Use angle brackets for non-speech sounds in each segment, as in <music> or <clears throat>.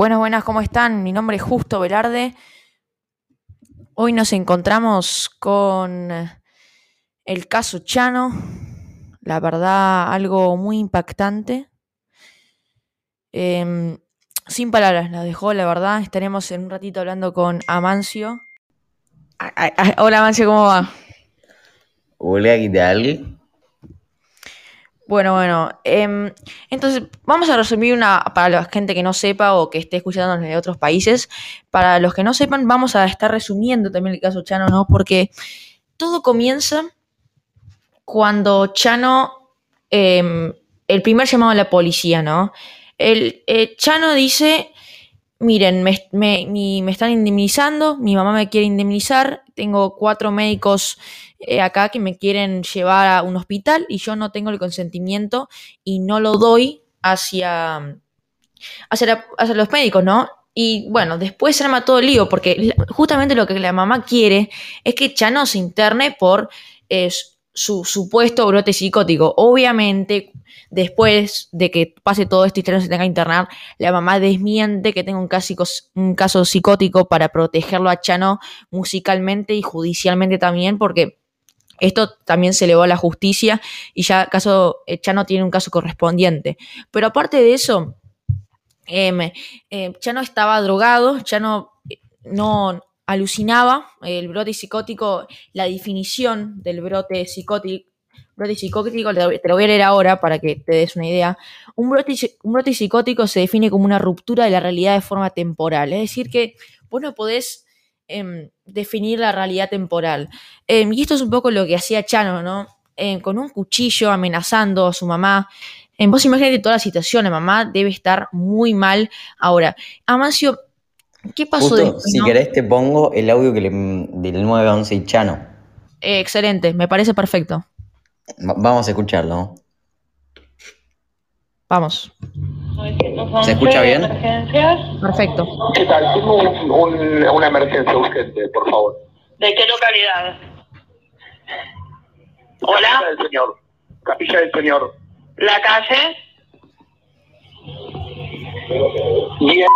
Buenas, buenas, ¿cómo están? Mi nombre es Justo Velarde. Hoy nos encontramos con el caso Chano. La verdad, algo muy impactante. Em, sin palabras, la dejó, la verdad. Estaremos en un ratito hablando con Amancio. Hola, Amancio, ¿cómo va? Hola, ¿qué tal? Bueno, bueno. Em, entonces, vamos a resumir una para la gente que no sepa o que esté escuchándonos de otros países. Para los que no sepan, vamos a estar resumiendo también el caso Chano, ¿no? Porque todo comienza cuando Chano, em, el primer llamado a la policía, ¿no? El, eh, Chano dice, miren, me, me, están indemnizando, mi mamá me quiere indemnizar, tengo cuatro médicos eh, acá que me quieren llevar a un hospital y yo no tengo el consentimiento y no lo doy hacia, hacia, los médicos, ¿no? Y bueno, después se arma todo el lío, porque justamente lo que la mamá quiere es que Chano se interne por eh, su supuesto brote psicótico. Obviamente, después de que pase todo esto y Chano se tenga que internar, la mamá desmiente que tenga un un caso psicótico para protegerlo a Chano musicalmente y judicialmente también, porque esto también se elevó a la justicia y ya caso eh, Chano tiene un caso correspondiente. Pero aparte de eso, eh, eh, Chano estaba drogado, Chano no alucinaba, el brote psicótico, la definición del brote psicótico, brote psicótico, te lo voy a leer ahora para que te des una idea. Un brote, un brote psicótico se define como una ruptura de la realidad de forma temporal, es decir, que vos no podés Em, definir la realidad temporal. Em, y esto es un poco lo que hacía Chano, ¿no? Em, con un cuchillo amenazando a su mamá. vos imaginate toda la situación, la mamá debe estar muy mal. Ahora, Amancio, ¿qué pasó después, Si querés te pongo el audio que le, del 911 y Chano. Excelente, me parece perfecto. vamos a escucharlo. Vamos. ¿Se escucha bien? Perfecto. ¿Qué tal? Tengo una emergencia urgente, por favor. ¿De qué localidad? Hola. Capilla del Señor. Capilla del Señor. ¿La calle? Bien.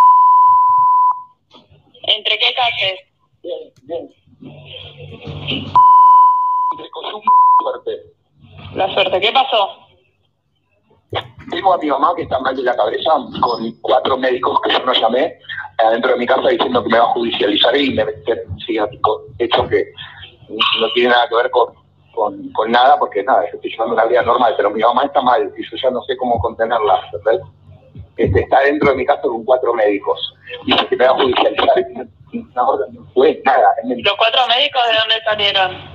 ¿Entre qué calles? Bien, bien. suerte. La suerte, ¿qué pasó? Tengo a mi mamá que está mal de la cabeza con cuatro médicos que yo no llamé adentro de mi casa diciendo que me va a judicializar y me meten psiquiátrico. Hecho que no tiene nada que ver con, con, nada, porque nada, yo estoy llevando una vida normal, pero mi mamá está mal y yo ya no sé cómo contenerla, ¿verdad? Este, está dentro de mi casa con cuatro médicos. Dice que me va a judicializar y no, no fue nada. ¿Los cuatro médicos de dónde salieron?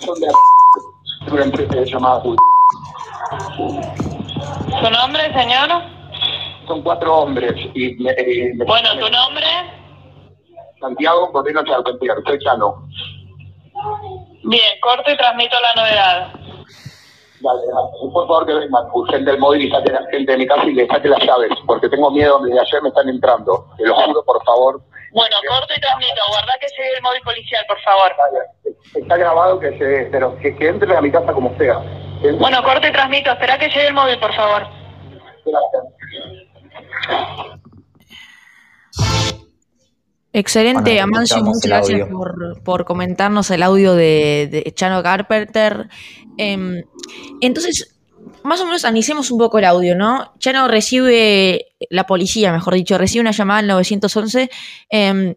Son de una empresa llamada ¿Su nombre, señor? Son cuatro hombres. Y bueno, ¿tu nombre? Santiago Corrino Charpentier, soy Chano. Bien, corto y transmito la novedad. Dale, dale. Por favor que vengan urgente del móvil y la gente de mi casa y le saque las llaves, porque tengo miedo, desde ayer me están entrando. Te lo juro, por favor. Bueno, corto y transmito. Guarda que llegue el móvil policial, por favor. Está grabado que se, pero que, que entre a mi casa como sea. Bueno, corte y transmito. Espera que llegue el móvil, por favor. Excelente, Amancio, muchas gracias por, comentarnos el audio de, Chano Carpenter. Em, entonces, más o menos analicemos un poco el audio, ¿no? Chano recibe, la policía, mejor dicho, recibe una llamada al 911 em,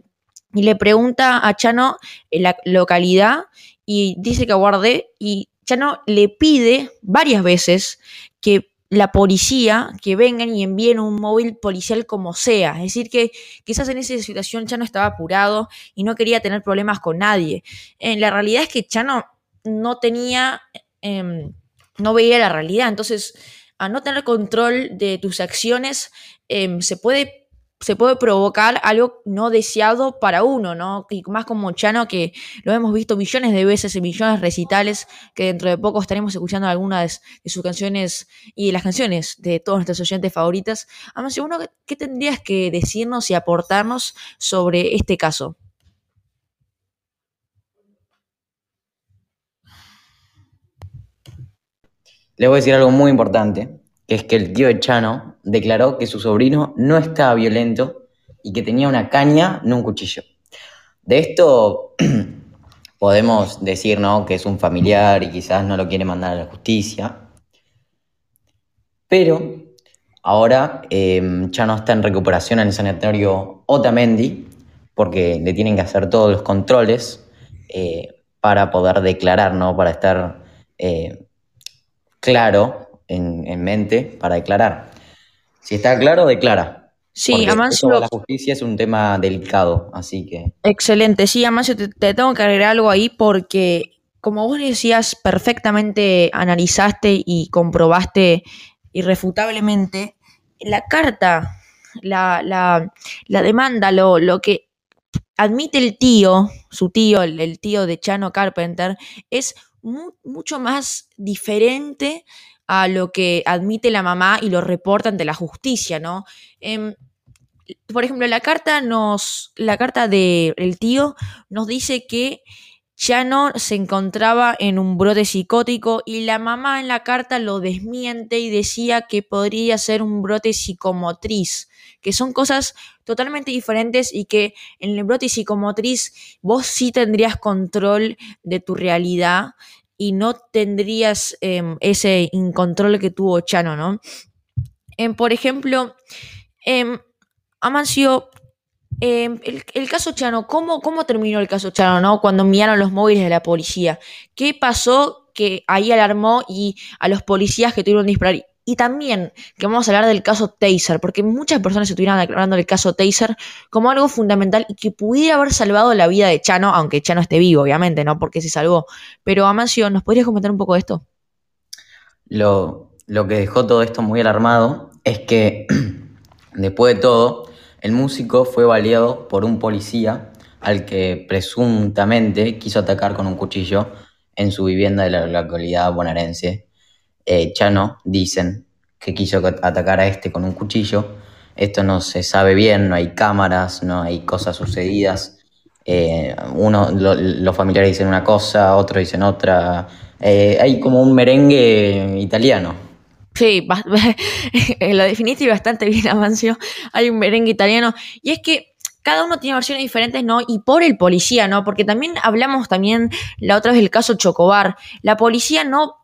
y le pregunta a Chano la localidad y dice que aguarde y Chano le pide varias veces que la policía que vengan y envíen un móvil policial como sea. Es decir, que quizás en esa situación Chano estaba apurado y no quería tener problemas con nadie. En la realidad es que Chano no tenía, em, no veía la realidad. Entonces, a no tener control de tus acciones, em, se puede se puede provocar algo no deseado para uno, ¿no? Y más como Chano, que lo hemos visto millones de veces en millones de recitales, que dentro de poco estaremos escuchando algunas de sus canciones y de las canciones de todos nuestros oyentes favoritas. Además, uno, ¿qué tendrías que decirnos y aportarnos sobre este caso? Le voy a decir algo muy importante, es que el tío de Chano declaró que su sobrino no estaba violento y que tenía una caña, no un cuchillo. De esto <clears throat> podemos decir ¿no? que es un familiar y quizás no lo quiere mandar a la justicia, pero ahora eh, ya no está en recuperación en el sanatorio Otamendi porque le tienen que hacer todos los controles eh, para poder declarar, ¿no? para estar eh, claro en, en mente para declarar. Si está claro, declara. Sí, Porque eso la justicia es un tema delicado, así que Excelente, sí, Amancio, te, te tengo que agregar algo ahí porque, como vos decías, perfectamente analizaste y comprobaste irrefutablemente la carta, la, la, la demanda, lo, lo que admite el tío, su tío, el, el tío de Chano Carpenter, es mu- mucho más diferente a lo que admite la mamá y lo reporta ante la justicia, ¿no? Em, por ejemplo, la carta nos. La carta del tío nos dice que Chano se encontraba en un brote psicótico y la mamá en la carta lo desmiente y decía que podría ser un brote psicomotriz, que son cosas totalmente diferentes y que en el brote psicomotriz vos sí tendrías control de tu realidad y no tendrías em, ese incontrol que tuvo Chano, ¿no? Em, por ejemplo, em, Amancio, el, caso Chano, ¿cómo, ¿cómo terminó el caso Chano, no? Cuando enviaron los móviles de la policía. ¿Qué pasó que ahí alarmó y a los policías que tuvieron disparar? Y también que vamos a hablar del caso Taser, porque muchas personas estuvieron hablando del caso Taser como algo fundamental y que pudiera haber salvado la vida de Chano, aunque Chano esté vivo, obviamente, ¿no? Porque se salvó. Pero Amancio, ¿nos podrías comentar un poco de esto? lo, lo que dejó todo esto muy alarmado es que <clears throat> después de todo, el músico fue baleado por un policía al que presuntamente quiso atacar con un cuchillo en su vivienda de la localidad bonaerense. Eh, Chano dicen que quiso atacar a este con un cuchillo. Esto no se sabe bien, no hay cámaras, no hay cosas sucedidas. Eh, uno, lo- los familiares dicen una cosa, otros dicen otra. Eh, hay como un merengue italiano. Sí, bas- <laughs> lo definiste bastante bien, <laughs> Amancio. Hay un merengue italiano. Y es que cada uno tiene versiones diferentes, ¿no? Y por el policía, ¿no? Porque también hablamos también la otra vez del caso Chocobar. La policía no.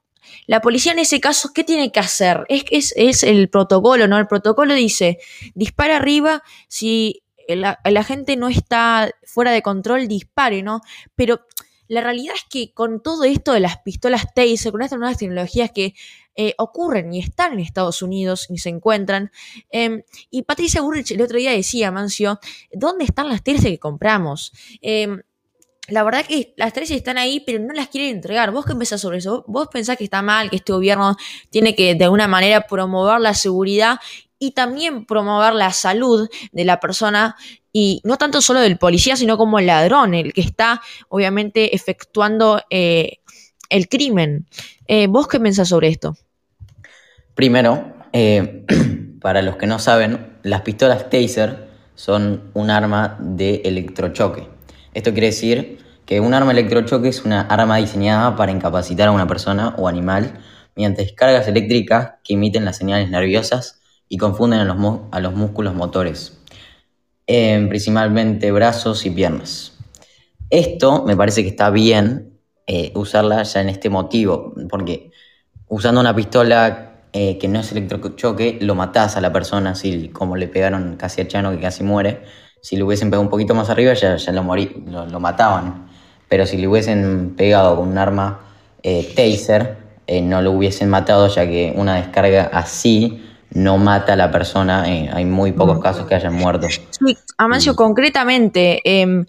La policía en ese caso, ¿qué tiene que hacer? Es, es, es el protocolo, ¿no? El protocolo dice, dispara arriba, si la, gente no está fuera de control, dispare, ¿no? Pero la realidad es que con todo esto de las pistolas Taser, con estas nuevas tecnologías que eh, ocurren y están en Estados Unidos y se encuentran. Eh, y Patricia Burrich el otro día decía, Mancio, ¿dónde están las Taser que compramos? Eh, la verdad que las tres están ahí, pero no las quieren entregar. ¿Vos qué pensás sobre eso? ¿Vos pensás que está mal, que este gobierno tiene que de alguna manera promover la seguridad y también promover la salud de la persona y no tanto solo del policía, sino como el ladrón, el que está obviamente efectuando eh, el crimen? Eh, ¿Vos qué pensás sobre esto? Primero, eh, <clears throat> para los que no saben, las pistolas Taser son un arma de electrochoque. Esto quiere decir que un arma electrochoque es una arma diseñada para incapacitar a una persona o animal mediante descargas eléctricas que emiten las señales nerviosas y confunden a los, a los músculos motores, eh, principalmente brazos y piernas. Esto me parece que está bien eh, usarla ya en este motivo, porque usando una pistola eh, que no es electrochoque, lo matás a la persona, así como le pegaron casi a Chano que casi muere. Si le hubiesen pegado un poquito más arriba, ya, ya lo, morí, lo, lo mataban. Pero si le hubiesen pegado con un arma eh, taser, eh, no lo hubiesen matado, ya que una descarga así no mata a la persona. eh, hay muy pocos casos que hayan muerto. Sí, Amancio, concretamente, eh,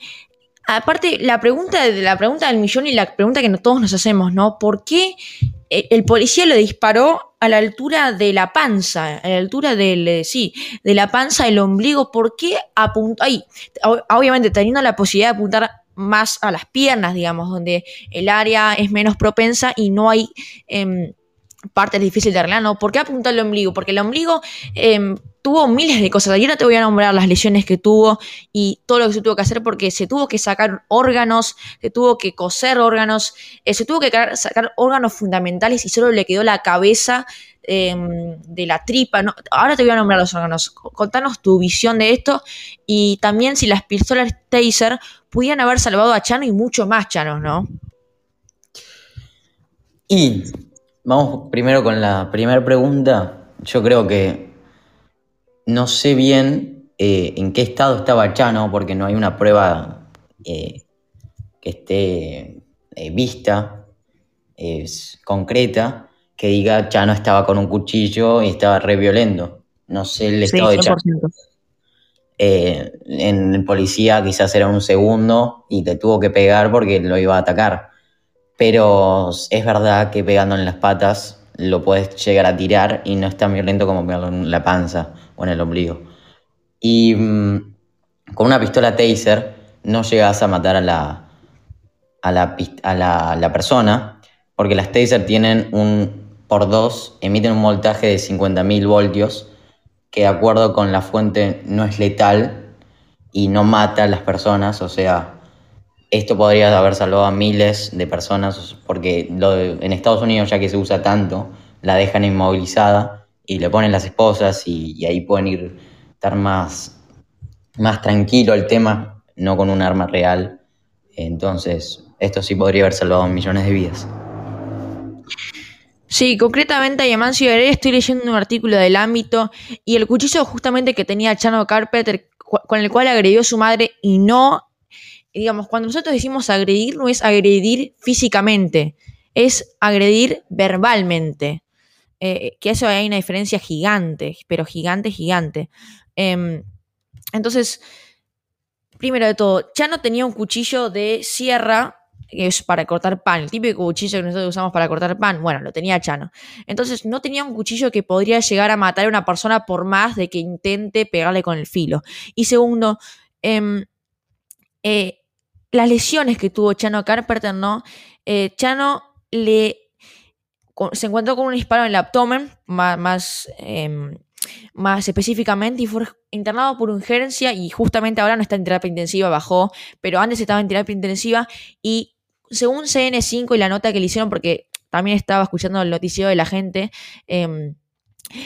aparte, la pregunta, la pregunta del millón y la pregunta que todos nos hacemos, ¿no? ¿Por qué eh, el policía lo disparó a la altura de la panza, a la altura del, eh, sí, de la panza, el ombligo? ¿Por qué apuntó ob- Obviamente, teniendo la posibilidad de apuntar más a las piernas, digamos, donde el área es menos propensa y no hay... em, parte difícil de arreglar, ¿no? ¿Por qué apuntar el ombligo? Porque el ombligo em, tuvo miles de cosas. Yo no te voy a nombrar las lesiones que tuvo y todo lo que se tuvo que hacer porque se tuvo que sacar órganos, se tuvo que coser órganos, eh, se tuvo que sacar órganos fundamentales y solo le quedó la cabeza em, de la tripa. Ahora te voy a nombrar los órganos. Contanos tu visión de esto y también si las pistolas Taser pudieran haber salvado a Chano y mucho más Chano, ¿no? Y Vamos primero con la primera pregunta. Yo creo que no sé bien eh, en qué estado estaba Chano, porque no hay una prueba eh, que esté eh, vista, es concreta, que diga Chano estaba con un cuchillo y estaba re violento. No sé el estado de Chano. en el policía quizás era un segundo y te tuvo que pegar porque lo iba a atacar pero es verdad que pegando en las patas lo puedes llegar a tirar y no es tan violento como pegarlo en la panza o en el ombligo. Y mm, con una pistola taser no llegas a matar a la, a la, a la, persona, porque las taser tienen un por dos, emiten un voltaje de 50.000 voltios, que de acuerdo con la fuente no es letal y no mata a las personas, o sea, esto podría haber salvado a miles de personas porque en Estados Unidos, ya que se usa tanto, la dejan inmovilizada y le ponen las esposas y, ahí pueden ir estar más, más tranquilo el tema, no con un arma real. Entonces, esto sí podría haber salvado millones de vidas. Sí, concretamente a Yamancio estoy leyendo un artículo del ámbito y el cuchillo justamente que tenía Chano Carpenter con el cual agredió a su madre y no digamos, cuando nosotros decimos agredir, no es agredir físicamente, es agredir verbalmente. Eh, que eso hay una diferencia gigante, pero gigante, gigante. Em, entonces, primero de todo, ya no tenía un cuchillo de sierra que es para cortar pan, el típico cuchillo que nosotros usamos para cortar pan, bueno, lo tenía Chano. Entonces no tenía un cuchillo que podría llegar a matar a una persona por más de que intente pegarle con el filo. Y segundo, em, eh, las lesiones que tuvo Chano Carpenter, ¿no? Eh, Chano le, se encontró con un disparo en el abdomen, más, em, más, específicamente, y fue internado por urgencia y justamente ahora no está en terapia intensiva, bajó, pero antes estaba en terapia intensiva y según CN5 y la nota que le hicieron, porque también estaba escuchando el noticiero de la gente, em,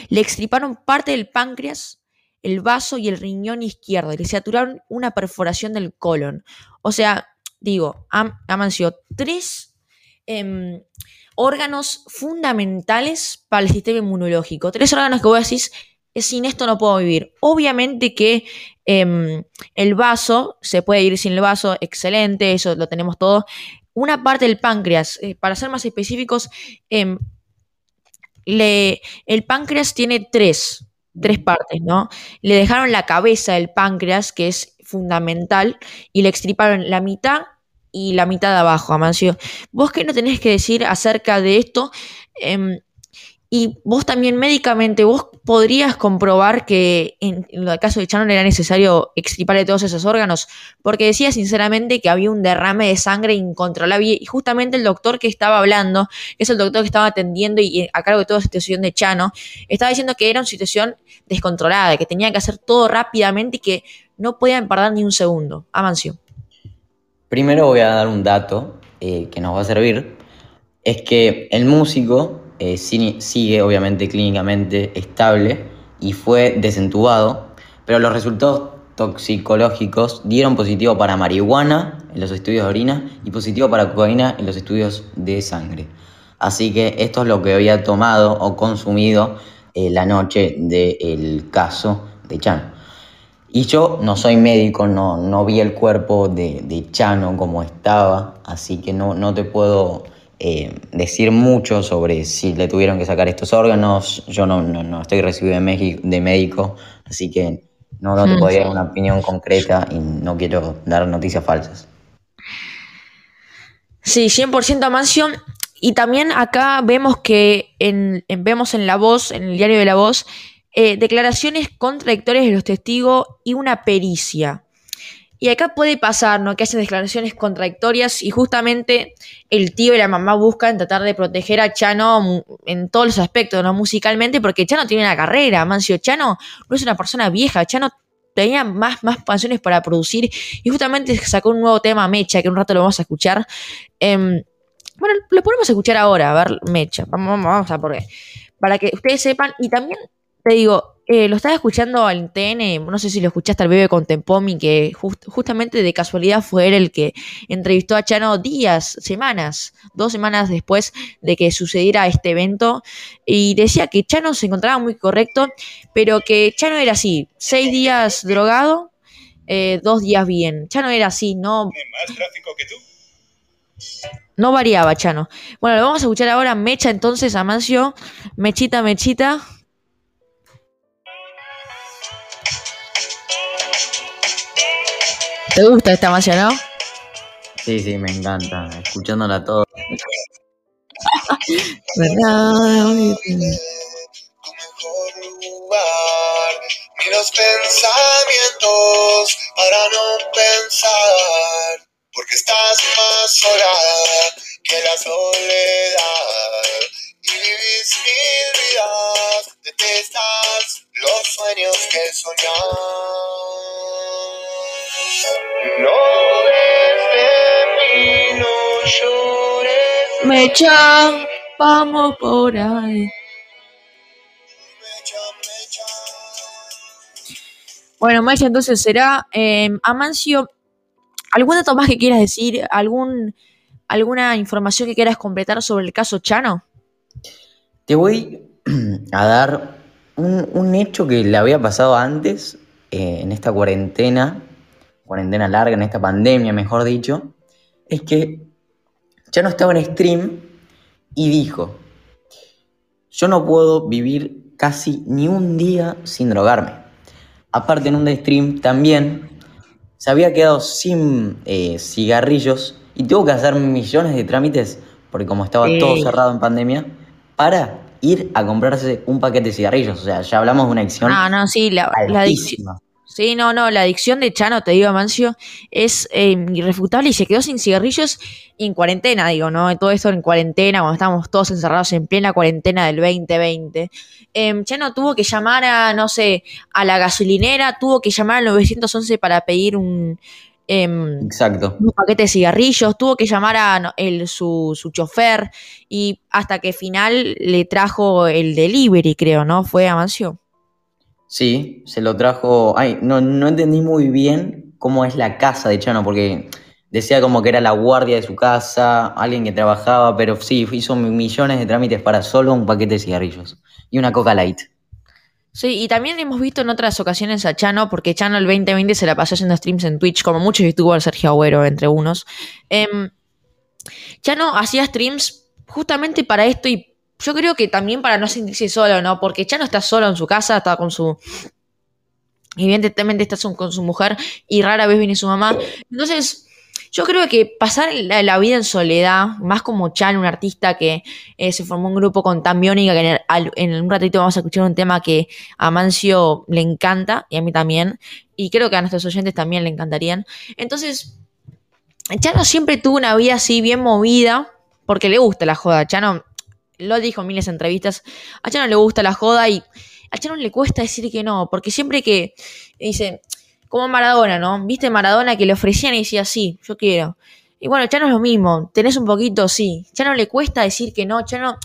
le extriparon parte del páncreas el vaso y el riñón izquierdo y le saturaron una perforación del colon. O sea, digo, han, sido tres em, órganos fundamentales para el sistema inmunológico. Tres órganos que vos decís, sin esto no puedo vivir. Obviamente que em, el vaso, se puede ir sin el vaso, excelente, eso lo tenemos todo. Una parte del páncreas, eh, para ser más específicos, em, el páncreas tiene tres tres partes, ¿no? Le dejaron la cabeza del páncreas, que es fundamental, y le extriparon la mitad y la mitad de abajo, Amancio. ¿Vos qué no tenés que decir acerca de esto? Em, y vos también médicamente, vos podrías comprobar que en, el caso de Chano era necesario extirparle todos esos órganos, porque decía sinceramente que había un derrame de sangre incontrolable y justamente el doctor que estaba hablando, que es el doctor que estaba atendiendo y a cargo de toda la situación de Chano, estaba diciendo que era una situación descontrolada, que tenía que hacer todo rápidamente y que no podían perder ni un segundo. Amancio. Primero voy a dar un dato eh, que nos va a servir, es que el músico eh, sigue obviamente clínicamente estable y fue desentubado, pero los resultados toxicológicos dieron positivo para marihuana en los estudios de orina y positivo para cocaína en los estudios de sangre. Así que esto es lo que había tomado o consumido eh, la noche del caso de Chano. Y yo no soy médico, no, no vi el cuerpo de, de Chano como estaba, así que no, no te puedo eh, decir mucho sobre si le tuvieron que sacar estos órganos. Yo no, no, estoy recibido de, de, médico, así que no, no te mm. podría dar una opinión concreta y no quiero dar noticias falsas. Sí, 100% mansión. Y también acá vemos que en, vemos en La Voz, en el diario de La Voz, eh, declaraciones contradictorias de los testigos y una pericia. Y acá puede pasar, ¿no? Que hacen declaraciones contradictorias y justamente el tío y la mamá buscan tratar de proteger a Chano en todos los aspectos, ¿no? Musicalmente, porque Chano tiene una carrera, Mancio. Chano no es una persona vieja, Chano tenía más, más para producir y justamente sacó un nuevo tema, Mecha, que un rato lo vamos a escuchar. Em, bueno, lo podemos escuchar ahora, a ver, Mecha, vamos, vamos a por qué. Para que ustedes sepan, y también te digo, eh, lo estaba escuchando al TN, no sé si lo escuchaste al bebé con Tempomi, que justamente de casualidad fue él el que entrevistó a Chano días, semanas, dos semanas después de que sucediera este evento. Y decía que Chano se encontraba muy correcto, pero que Chano era así, seis días drogado, eh, dos días bien. Chano era así, no... más tráfico que tú? No variaba, Chano. Bueno, lo vamos a escuchar ahora. Mecha entonces, Amancio. Mechita, Mechita. ¿Te gusta esta canción, no? Sí, sí, me encanta. Escuchándola todo. <laughs> los pensamientos para no pensar, porque estás más sola que la soledad y vivís mil vidas, detestas los sueños que soñás. No desde no llores. Mecha, vamos por ahí. Bueno, Mecha, entonces será eh, Amancio. ¿Algún dato más que quieras decir? ¿Algún, ¿Alguna información que quieras completar sobre el caso Chano? Te voy <clears throat> a dar un, un hecho que le había pasado antes eh, en esta cuarentena cuarentena larga, en esta pandemia, mejor dicho, es que ya no estaba en stream y dijo, yo no puedo vivir casi ni un día sin drogarme. Aparte en un stream también se había quedado sin eh, cigarrillos y tuvo que hacer millones de trámites, porque como estaba todo cerrado en pandemia, para ir a comprarse un paquete de cigarrillos. O sea, ya hablamos de una adicción. Ah, no, sí, la, la, Sí, no, no, la adicción de Chano, te digo, Mancio, es eh, irrefutable y se quedó sin cigarrillos en cuarentena, digo, ¿no? Todo esto en cuarentena, cuando estábamos todos encerrados en plena cuarentena del 2020. Em, Chano tuvo que llamar a, no sé, a la gasolinera, tuvo que llamar al 911 para pedir un, em, Exacto. un paquete de cigarrillos, tuvo que llamar a el, su, su chofer y hasta que final le trajo el delivery, creo, ¿no? Fue a Mancio. Sí, se lo trajo. Ay, no, no entendí muy bien cómo es la casa de Chano, porque decía como que era la guardia de su casa, alguien que trabajaba, pero sí, hizo millones de trámites para solo un paquete de cigarrillos y una Coca Light. Sí, y también hemos visto en otras ocasiones a Chano, porque Chano el 2020 se la pasó haciendo streams en Twitch, como muchos youtubers, Sergio Agüero, entre unos. Em, Chano hacía streams justamente para esto y yo creo que también para no sentirse solo, ¿no? Porque ya no está solo en su casa, está con su. Evidentemente está con su mujer y rara vez viene su mamá. Entonces, yo creo que pasar la, vida en soledad, más como Chan, un artista que eh, se formó un grupo con Tan Biónica, que en, un ratito vamos a escuchar un tema que a Mancio le encanta y a mí también, y creo que a nuestros oyentes también le encantarían. Entonces, Chano siempre tuvo una vida así bien movida, porque le gusta la joda. Chano lo dijo en miles de entrevistas, a Chano le gusta la joda y a Chano le cuesta decir que no, porque siempre que dice, como Maradona, ¿no? ¿Viste Maradona que le ofrecían y decía, sí, yo quiero? Y bueno, Chano es lo mismo, tenés un poquito, sí. Chano le cuesta decir que no, Chano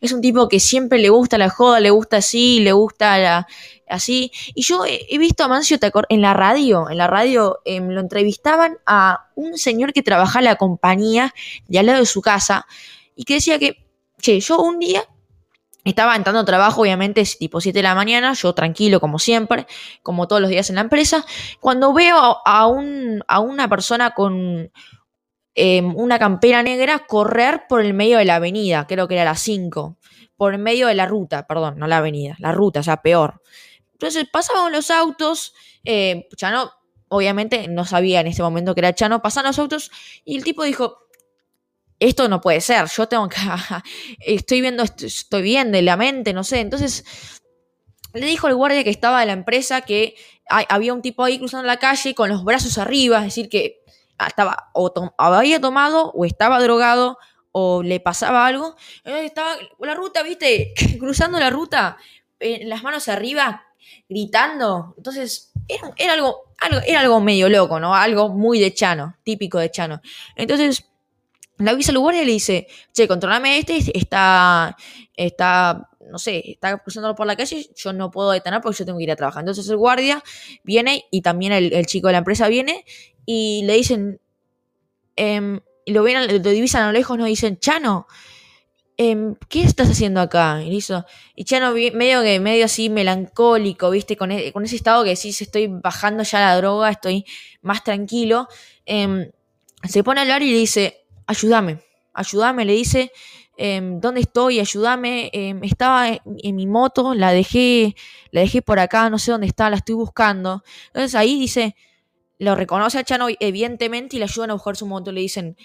es un tipo que siempre le gusta la joda, le gusta así, le gusta la, así. Y yo he, visto a Mancio en la radio, en la radio em, lo entrevistaban a un señor que trabajaba en la compañía de al lado de su casa y que decía que che, yo un día estaba entrando a trabajo, obviamente, tipo 7 de la mañana, yo tranquilo como siempre, como todos los días en la empresa, cuando veo a, un, a una persona con em, una campera negra correr por el medio de la avenida, creo que era las 5, por el medio de la ruta, perdón, no la avenida, la ruta, o sea, peor. Entonces pasaban los autos, eh, Chano, obviamente no sabía en ese momento que era Chano, pasaban los autos y el tipo dijo, esto no puede ser, yo tengo que, <laughs> estoy viendo, estoy viendo en la mente, no sé, entonces le dijo al guardia que estaba de la empresa que había un tipo ahí cruzando la calle con los brazos arriba, es decir, que estaba o había tomado o estaba drogado o le pasaba algo. Entonces estaba la ruta, ¿viste? <laughs> Cruzando la ruta, eh, las manos arriba, gritando. Entonces, era, era algo, algo, era algo medio loco, ¿no? Algo muy de Chano, típico de Chano. Entonces, le avisa al guardia y le dice, che, controlame este, está, está, no sé, está cruzando por la calle, yo no puedo detener porque yo tengo que ir a trabajar. Entonces el guardia viene y también el, chico de la empresa viene y le dicen, em, y lo ven, lo divisan a lo lejos, nos dicen, Chano, em, ¿qué estás haciendo acá? Y, hizo- y Chano medio medio así melancólico, ¿viste? Con, e- con ese estado que decís, estoy bajando ya la droga, estoy más tranquilo. em, se pone a hablar y le dice, ayúdame, ayúdame, le dice, em, ¿dónde estoy? Ayúdame, em, estaba en, mi moto, la dejé, la dejé por acá, no sé dónde está, la estoy buscando. Entonces ahí dice, lo reconoce a Chano evidentemente y le ayudan a buscar su moto, le dicen,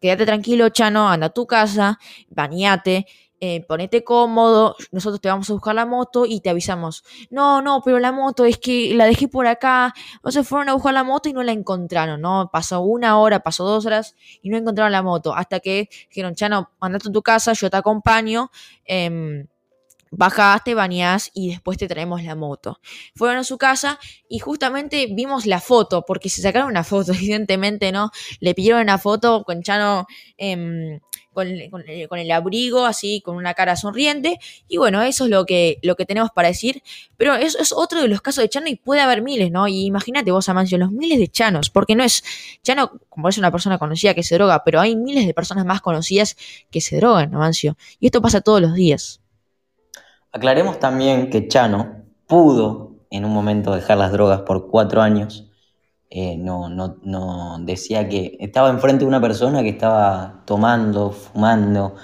quédate tranquilo Chano, anda a tu casa, bañate, eh, ponete cómodo, nosotros te vamos a buscar la moto y te avisamos. No, no, pero la moto es que la dejé por acá. Entonces fueron a buscar la moto y no la encontraron, ¿no? Pasó una hora, pasó dos horas y no encontraron la moto. Hasta que dijeron, Chano, andate a tu casa, yo te acompaño. Em, bajaste, bañás y después te traemos la moto. Fueron a su casa y justamente vimos la foto, porque se sacaron una foto, <laughs> evidentemente, ¿no? Le pidieron una foto con Chano em, con, con- con el abrigo, así, con una cara sonriente. Y bueno, eso es lo que, lo que tenemos para decir. Pero eso es otro de los casos de Chano y puede haber miles, ¿no? Y imagínate vos, Amancio, los miles de Chanos, porque no es. Chano, como es una persona conocida que se droga, pero hay miles de personas más conocidas que se drogan, Amancio. Y esto pasa todos los días. Aclaremos también que Chano pudo en un momento dejar las drogas por cuatro años. Eh, no, no, no decía que estaba enfrente de una persona que estaba tomando, fumando.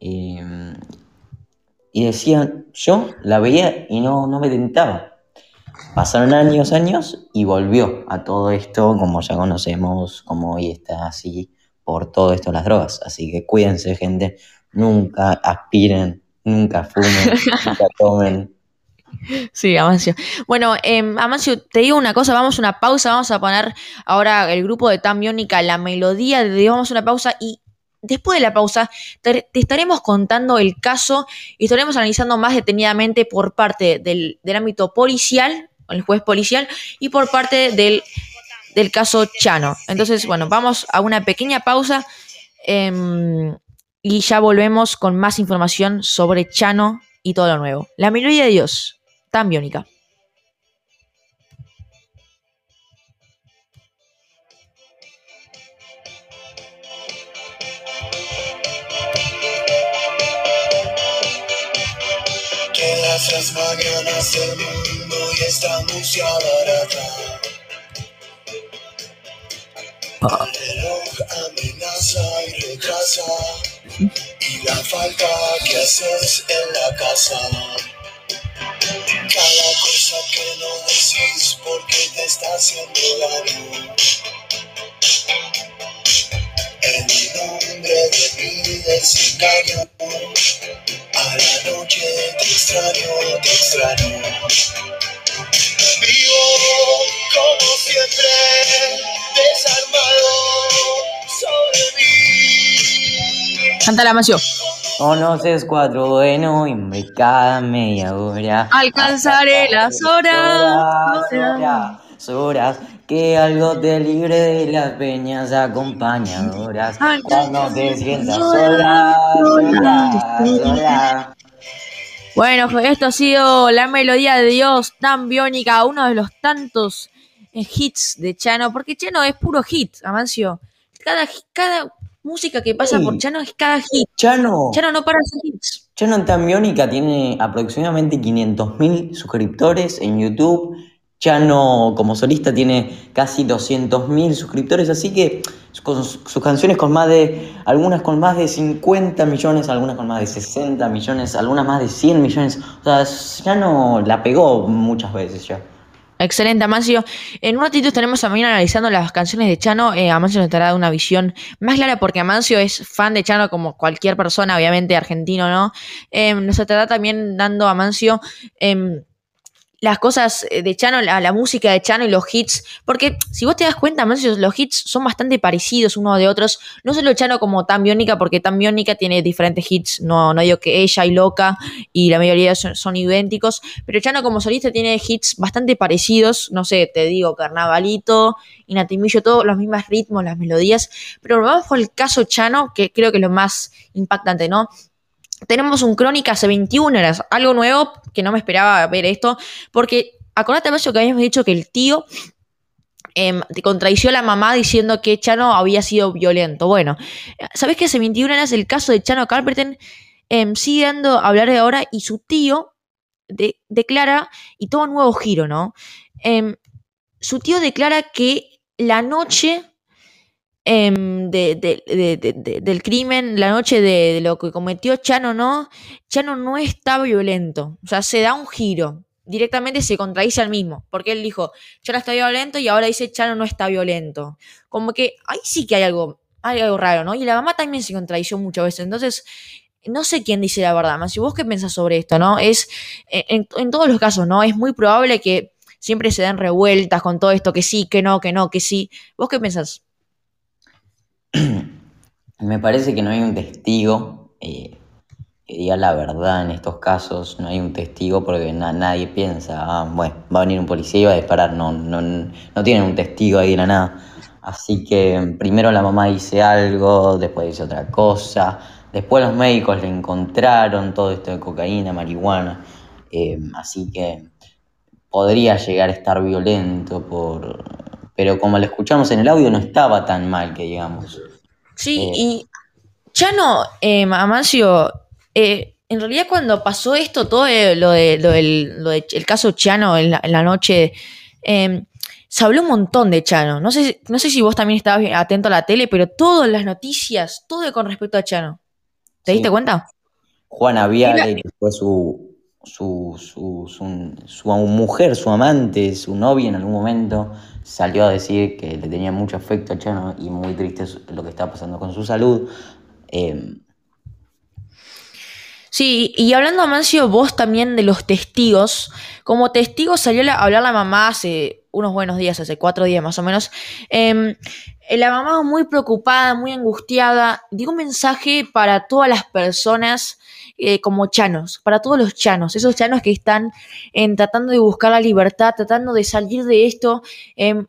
eh, y decía, yo la veía y no, no me tentaba. Pasaron años, años y volvió a todo esto, como ya conocemos, como hoy está así, por todo esto las drogas. Así que cuídense, gente. Nunca aspiren, nunca fumen, nunca <laughs> tomen. Sí, Amancio. Bueno, em, Amancio, te digo una cosa, vamos a una pausa, vamos a poner ahora el grupo de Tan Biónica, la melodía de vamos a una pausa y después de la pausa te, te estaremos contando el caso y estaremos analizando más detenidamente por parte del, del ámbito policial, el juez policial, y por parte del, del caso Chano. Entonces, bueno, vamos a una pequeña pausa em, y ya volvemos con más información sobre Chano y todo lo nuevo. La melodía de Dios, tan biónica. Todas las mañanas del mundo y esta música barata. El reloj amenaza y retrasa. Y la falta que haces en la casa. Cada cosa que no decís porque te está haciendo daño. En nombre de mi desengaño. A la noche te extraño, te extraño. Vivo como siempre, desarmado. Canta la mansión. Conoces cuatro de noviembre cada media hora. Alcanzaré las horas, horas, horas, horas, que algo te libre de las peñas acompañadoras. Cuando te sientas sola, sola, sola. Bueno, esto ha sido la melodía de Dios tan biónica, uno de los tantos eh, hits de Chano, porque Chano es puro hit, Amancio. Cada, cada música que pasa Sí. por Chano es cada hit. Chano, Chano no para hacer hits. Chano en Tambiónica tiene aproximadamente 500.000 suscriptores en YouTube. Chano como solista tiene casi 200.000 suscriptores, así que con sus sus canciones con más de, algunas con más de 50 millones, algunas con más de 60 millones, algunas más de 100 millones. O sea, Chano la pegó muchas veces ya. Excelente, Amancio. En un ratito estaremos también analizando las canciones de Chano. Eh, Amancio nos estará dando una visión más clara porque Amancio es fan de Chano como cualquier persona, obviamente argentino, ¿no? Eh, nos estará también dando Amancio em, las cosas eh, de Chano, la, música de Chano y los hits, porque si vos te das cuenta, Mancio, los hits son bastante parecidos unos de otros, no solo Chano como Tan Biónica, porque Tan Biónica tiene diferentes hits, no, no digo que ella y Loca y la mayoría son, son idénticos, pero Chano como solista tiene hits bastante parecidos, no sé, te digo, Carnavalito, Inatimillo, todos los mismos ritmos, las melodías, pero vamos por el caso Chano, que creo que es lo más impactante, ¿no? Tenemos un Crónica hace 21 horas, algo nuevo que no me esperaba ver esto, porque acordate, Macio, que habíamos dicho que el tío eh, contradició a la mamá diciendo que Chano había sido violento. Bueno, ¿sabes que hace 21 horas el caso de Chano Carpenter eh, sigue dando a hablar de ahora y su tío de, declara, y toma un nuevo giro, ¿no? Eh, su tío declara que la noche em, de- de- de- de- de- del crimen, la noche de, lo que cometió Chano, ¿no? Chano no está violento. O sea, se da un giro. Directamente se contradice al mismo. Porque él dijo, Chano está violento y ahora dice, Chano no está violento. Como que ahí sí que hay algo, hay algo raro, ¿no? Y la mamá también se contradició muchas veces. Entonces, no sé quién dice la verdad. Más si vos qué pensás sobre esto, ¿no? Es, en, en todos los casos, ¿no? Es muy probable que siempre se den revueltas con todo esto, que sí, que no, que no, que sí. ¿Vos qué pensás? <clears throat> Me parece que no hay un testigo eh, que diga la verdad en estos casos. No hay un testigo porque na- nadie piensa, ah, bueno, va a venir un policía y va a disparar. No, no, no tienen un testigo ahí de la nada. Así que primero la mamá dice algo, después dice otra cosa. Después los médicos le encontraron todo esto de cocaína, marihuana. eh, así que podría llegar a estar violento por... Pero como lo escuchamos en el audio no estaba tan mal que digamos. Sí, Eh. y Chano, eh, Amancio, eh, en realidad cuando pasó esto, todo eh, lo de, lo del lo de- el caso Chano en la, en la noche, eh, se habló un montón de Chano. No sé, no sé si vos también estabas atento a la tele, pero todas las noticias, todo con respecto a Chano. ¿Te Sí. diste cuenta? Juana Viale, que fue su, su, su, su, su mujer, su amante, su novia en algún momento, salió a decir que le tenía mucho afecto a Chano y muy triste lo que está pasando con su salud. Eh, Sí, y hablando, Amancio, vos también de los testigos. Como testigo salió a hablar la mamá hace unos buenos días, hace cuatro días más o menos. Em, eh, la mamá muy preocupada, muy angustiada, dio un mensaje para todas las personas eh, como chanos, para todos los chanos, esos chanos que están em, tratando de buscar la libertad, tratando de salir de esto. em,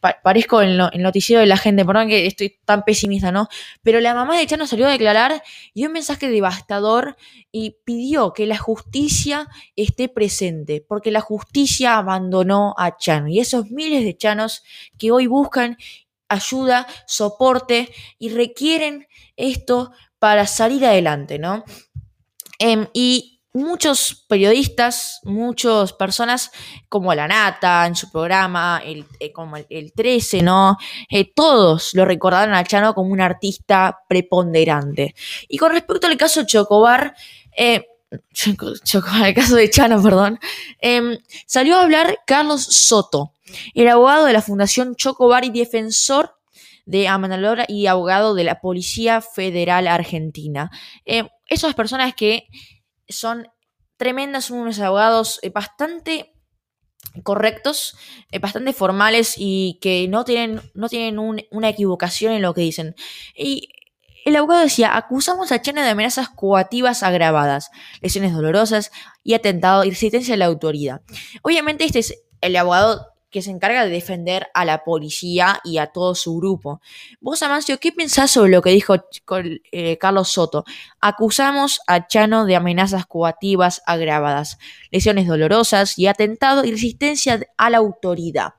pa- parezco el, no- el noticiero de la gente, perdón que estoy tan pesimista, ¿no? Pero la mamá de Chano salió a declarar y dio un mensaje devastador y pidió que la justicia esté presente, porque la justicia abandonó a Chano. Y esos miles de Chanos que hoy buscan ayuda, soporte y requieren esto para salir adelante, ¿no? Em, y muchos periodistas, muchas personas como La Nata en su programa, el, eh, como el, el 13, ¿no? Eh, todos lo recordaron a Chano como un artista preponderante. Y con respecto al caso Chocobar, eh, Choco- <laughs> Chocobar, el caso de Chano, perdón, em, salió a hablar Carlos Soto, el abogado de la Fundación Chocobar y defensor de Amanalora y abogado de la Policía Federal Argentina. Eh, esas personas que son tremendas, son unos abogados eh, bastante correctos, eh, bastante formales y que no tienen, no tienen un- una equivocación en lo que dicen. Y el abogado decía, acusamos a Chano de amenazas coativas agravadas, lesiones dolorosas y atentado y resistencia a la autoridad. Obviamente este es el abogado que se encarga de defender a la policía y a todo su grupo. Vos, Amancio, ¿qué pensás sobre lo que dijo eh, Carlos Soto? Acusamos a Chano de amenazas coativas agravadas, lesiones dolorosas y atentado y resistencia a la autoridad.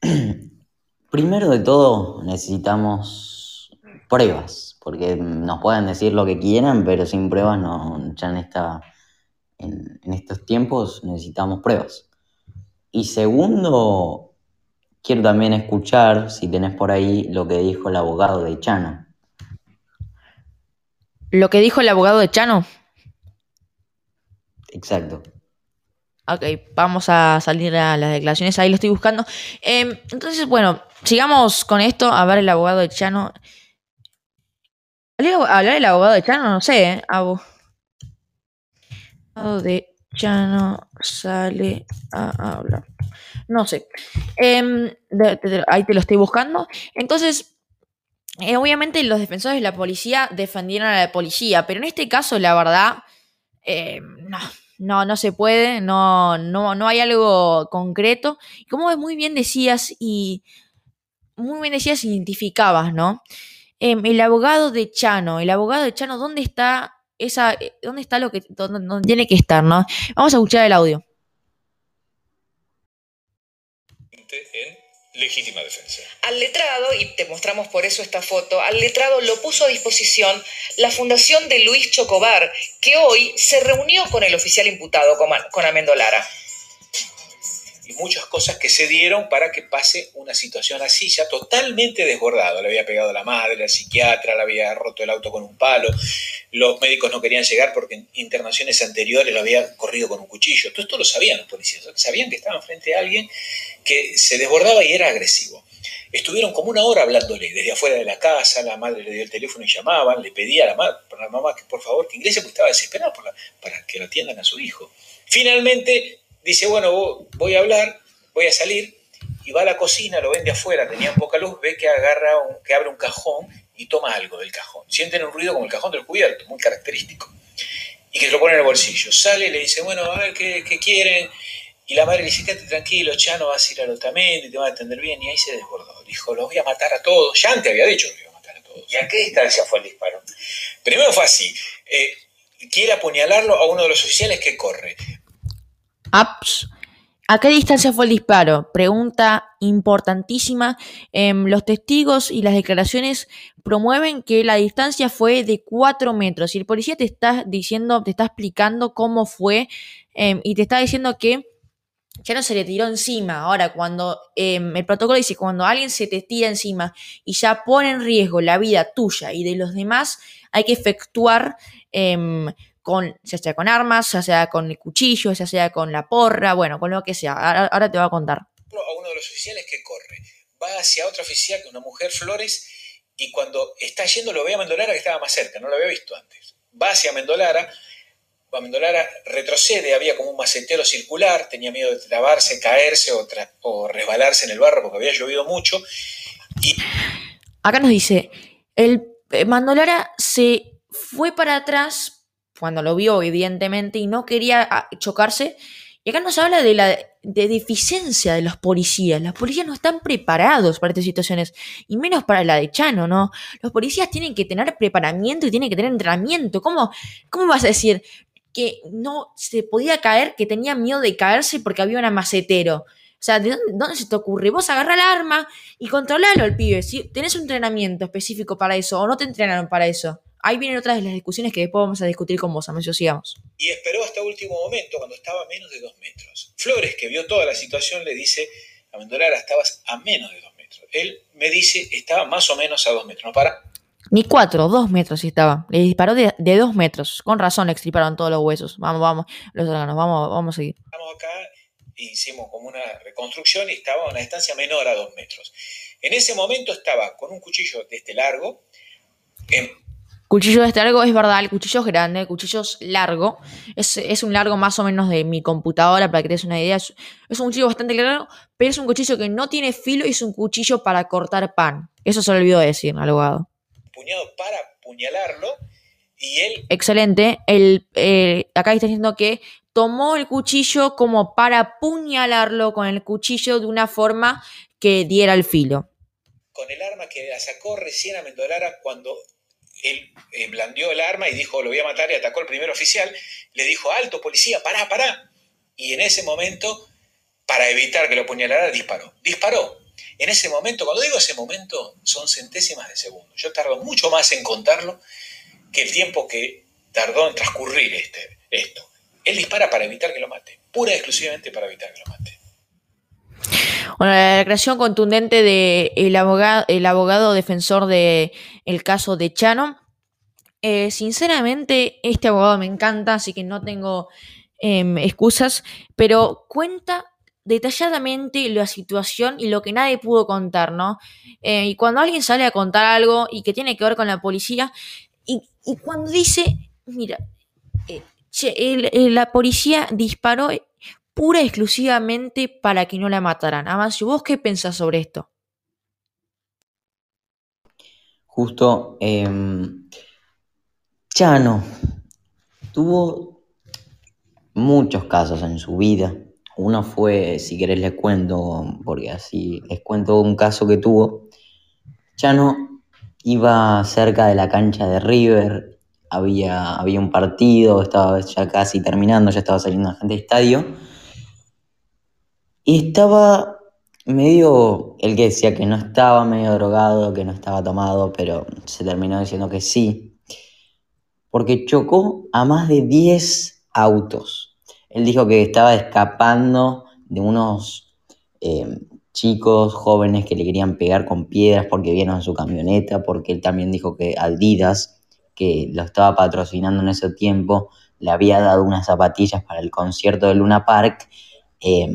<clears throat> primero de todo necesitamos pruebas, porque nos pueden decir lo que quieran, pero sin pruebas no, ya en, esta, en, en estos tiempos necesitamos pruebas. Y segundo, quiero también escuchar, si tenés por ahí, lo que dijo el abogado de Chano. Lo que dijo el abogado de Chano. Exacto. Ok, vamos a salir a las declaraciones, ahí lo estoy buscando. Em, entonces, bueno, sigamos con esto, a ver el abogado de Chano. ¿Hablar el abogado de Chano? No sé, ¿eh? Abu. De Chano sale a hablar. No sé. Em, ahí te lo estoy buscando. Entonces, eh, obviamente los defensores de la policía defendieron a la policía, pero en este caso, la verdad, eh, no, no, no se puede, no, no, no hay algo concreto. Y Como muy bien decías y muy bien decías, identificabas, ¿no? Em, el abogado de Chano, el abogado de Chano, ¿dónde está esa, eh, dónde está lo que, dónde, dónde tiene que estar, ¿no? Vamos a escuchar el audio. en legítima defensa. Al letrado, y te mostramos por eso esta foto, al letrado lo puso a disposición la fundación de Luis Chocobar, que hoy se reunió con el oficial imputado, con, con Amendolara. Muchas cosas que se dieron para que pase una situación así, ya totalmente desbordado. Le había pegado la madre, al psiquiatra, le había roto el auto con un palo. Los médicos no querían llegar porque en internaciones anteriores lo había corrido con un cuchillo. Todo esto lo sabían los policías. Sabían que estaban frente a alguien que se desbordaba y era agresivo. Estuvieron como una hora hablándole desde afuera de la casa, la madre le dio el teléfono y llamaban, le pedía a la, ma- a la mamá que por favor que ingrese porque estaba desesperada para que lo atiendan a su hijo. Finalmente dice, bueno, vo- voy a hablar, voy a salir, y va a la cocina, lo ven de afuera, tenían poca luz, ve que agarra, un- que abre un cajón y toma algo del cajón. Sienten un ruido como el cajón del cubierto, muy característico. Y que se lo pone en el bolsillo. Sale y le dice, bueno, a ver, ¿qué, quieren? Y la madre le dice, quédate tranquilo, ya no vas a ir al otamendi, te van a atender bien. Y ahí se desbordó. Dijo, los voy a matar a todos. Ya antes había dicho que los iba a matar a todos. ¿Y a qué distancia fue el disparo? Primero fue así. eh, quiere apuñalarlo a uno de los oficiales que corre. Aps. ¿A qué distancia fue el disparo? Pregunta importantísima. Em, los testigos y las declaraciones promueven que la distancia fue de 4 metros. Y el policía te está diciendo, te está explicando cómo fue em, y te está diciendo que ya no se le tiró encima. Ahora, cuando em, el protocolo dice, cuando alguien se te tira encima y ya pone en riesgo la vida tuya y de los demás, hay que efectuar con, ya sea con armas, ya sea con el cuchillo, ya sea con la porra, bueno, con lo que sea. Ahora, ahora te voy a contar. a uno de los oficiales que corre. Va hacia otra oficial, una mujer Flores, y cuando está yendo lo ve a Mendolara que estaba más cerca, no lo había visto antes. Va hacia Mendolara, va a Mendolara, retrocede, había como un macetero circular, tenía miedo de trabarse, caerse o, tra- o resbalarse en el barro porque había llovido mucho. Acá nos dice, el eh, Mandolara se fue para atrás cuando lo vio, evidentemente, y no quería ah, chocarse. Y acá nos habla de la de deficiencia de los policías. Los policías no están preparados para estas situaciones, y menos para la de Chano, ¿no? Los policías tienen que tener preparamiento y tienen que tener entrenamiento. ¿Cómo, cómo vas a decir que no se podía caer, que tenía miedo de caerse porque había un macetero? O sea, ¿de dónde, se te ocurre? Vos agarra el arma y controlalo al pibe. Si tenés un entrenamiento específico para eso o no te entrenaron para eso. Ahí vienen otras de las discusiones que después vamos a discutir con vos, Amecio, sigamos. Y esperó hasta último momento, cuando estaba a menos de dos metros. Flores, que vio toda la situación, le dice a Mendolara, estabas a menos de dos metros. Él me dice, estaba más o menos a dos metros. No para, Ni cuatro, dos metros estaba. Le disparó de, de dos metros. Con razón le extirparon todos los huesos. Vamos, vamos, los órganos, vamos, vamos a seguir. Estamos acá, hicimos como una reconstrucción y estaba a una distancia menor a dos metros. En ese momento estaba con un cuchillo de este largo, en Cuchillo de este largo, es verdad, el cuchillo es grande, el cuchillo es largo. Es, es un largo más o menos de mi computadora, para que te des una idea. Es, es un cuchillo bastante largo, pero es un cuchillo que no tiene filo y es un cuchillo para cortar pan. Eso se lo olvidó decir al abogado. puñado para apuñalarlo y él Excelente. El, eh, acá está diciendo que tomó el cuchillo como para apuñalarlo con el cuchillo de una forma que diera el filo. con el arma que la sacó recién a Mendolara cuando él eh, blandió el arma y dijo lo voy a matar y atacó al primer oficial, le dijo alto policía, pará, pará. Y en ese momento, para evitar que lo apuñalara, disparó. Disparó. En ese momento, cuando digo ese momento, son centésimas de segundo. Yo tardo mucho más en contarlo que el tiempo que tardó en transcurrir este, esto. Él dispara para evitar que lo mate, pura y exclusivamente para evitar que lo mate. Bueno, la declaración contundente del el abogado, el abogado defensor del el caso de Chano. Eh, sinceramente, este abogado me encanta, así que no tengo em, excusas, pero cuenta detalladamente la situación y lo que nadie pudo contar, ¿no? Eh, y cuando alguien sale a contar algo y que tiene que ver con la policía, y, cuando dice, mira, eh, che, la policía disparó pura y exclusivamente para que no la mataran. Amancio, ¿vos qué pensás sobre esto? Justo, em, Chano tuvo muchos casos en su vida. Uno fue, si querés les cuento, porque así les cuento un caso que tuvo. Chano iba cerca de la cancha de River, había, había un partido, estaba ya casi terminando, ya estaba saliendo la gente del estadio. Y estaba medio, el que decía que no estaba medio drogado, que no estaba tomado, pero se terminó diciendo que sí. Porque chocó a más de 10 autos. Él dijo que estaba escapando de unos eh, chicos jóvenes que le querían pegar con piedras porque vieron su camioneta, porque él también dijo que Adidas, que lo estaba patrocinando en ese tiempo, le había dado unas zapatillas para el concierto de Luna Park. eh,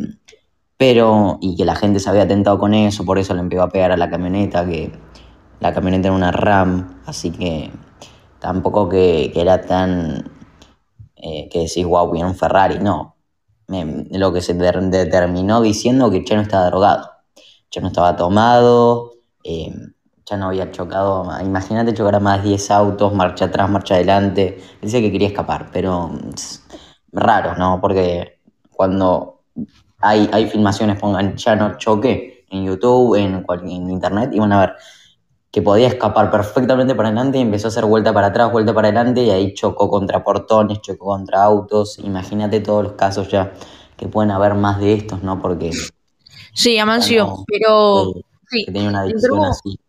pero, y que la gente se había tentado con eso, por eso le empezó a pegar a la camioneta, que la camioneta era una RAM, así que tampoco que, era tan, eh, que decís, wow, viene un Ferrari, no. Lo que se ter- determinó diciendo que Chano estaba drogado, Chano estaba tomado, eh, Chano había chocado, imagínate chocar a más de 10 autos, marcha atrás, marcha adelante, dice que quería escapar, pero mm, raro, ¿no? Porque cuando hay, hay filmaciones, pongan Chano choque en YouTube, en, en internet, y van a ver que podía escapar perfectamente para adelante y empezó a hacer vuelta para atrás, vuelta para adelante, y ahí chocó contra portones, chocó contra autos. Imagínate todos los casos ya que pueden haber más de estos, ¿no? Porque Sí, Amancio, pero... eh, Sí, que tenía una te adicción interrumpo. así.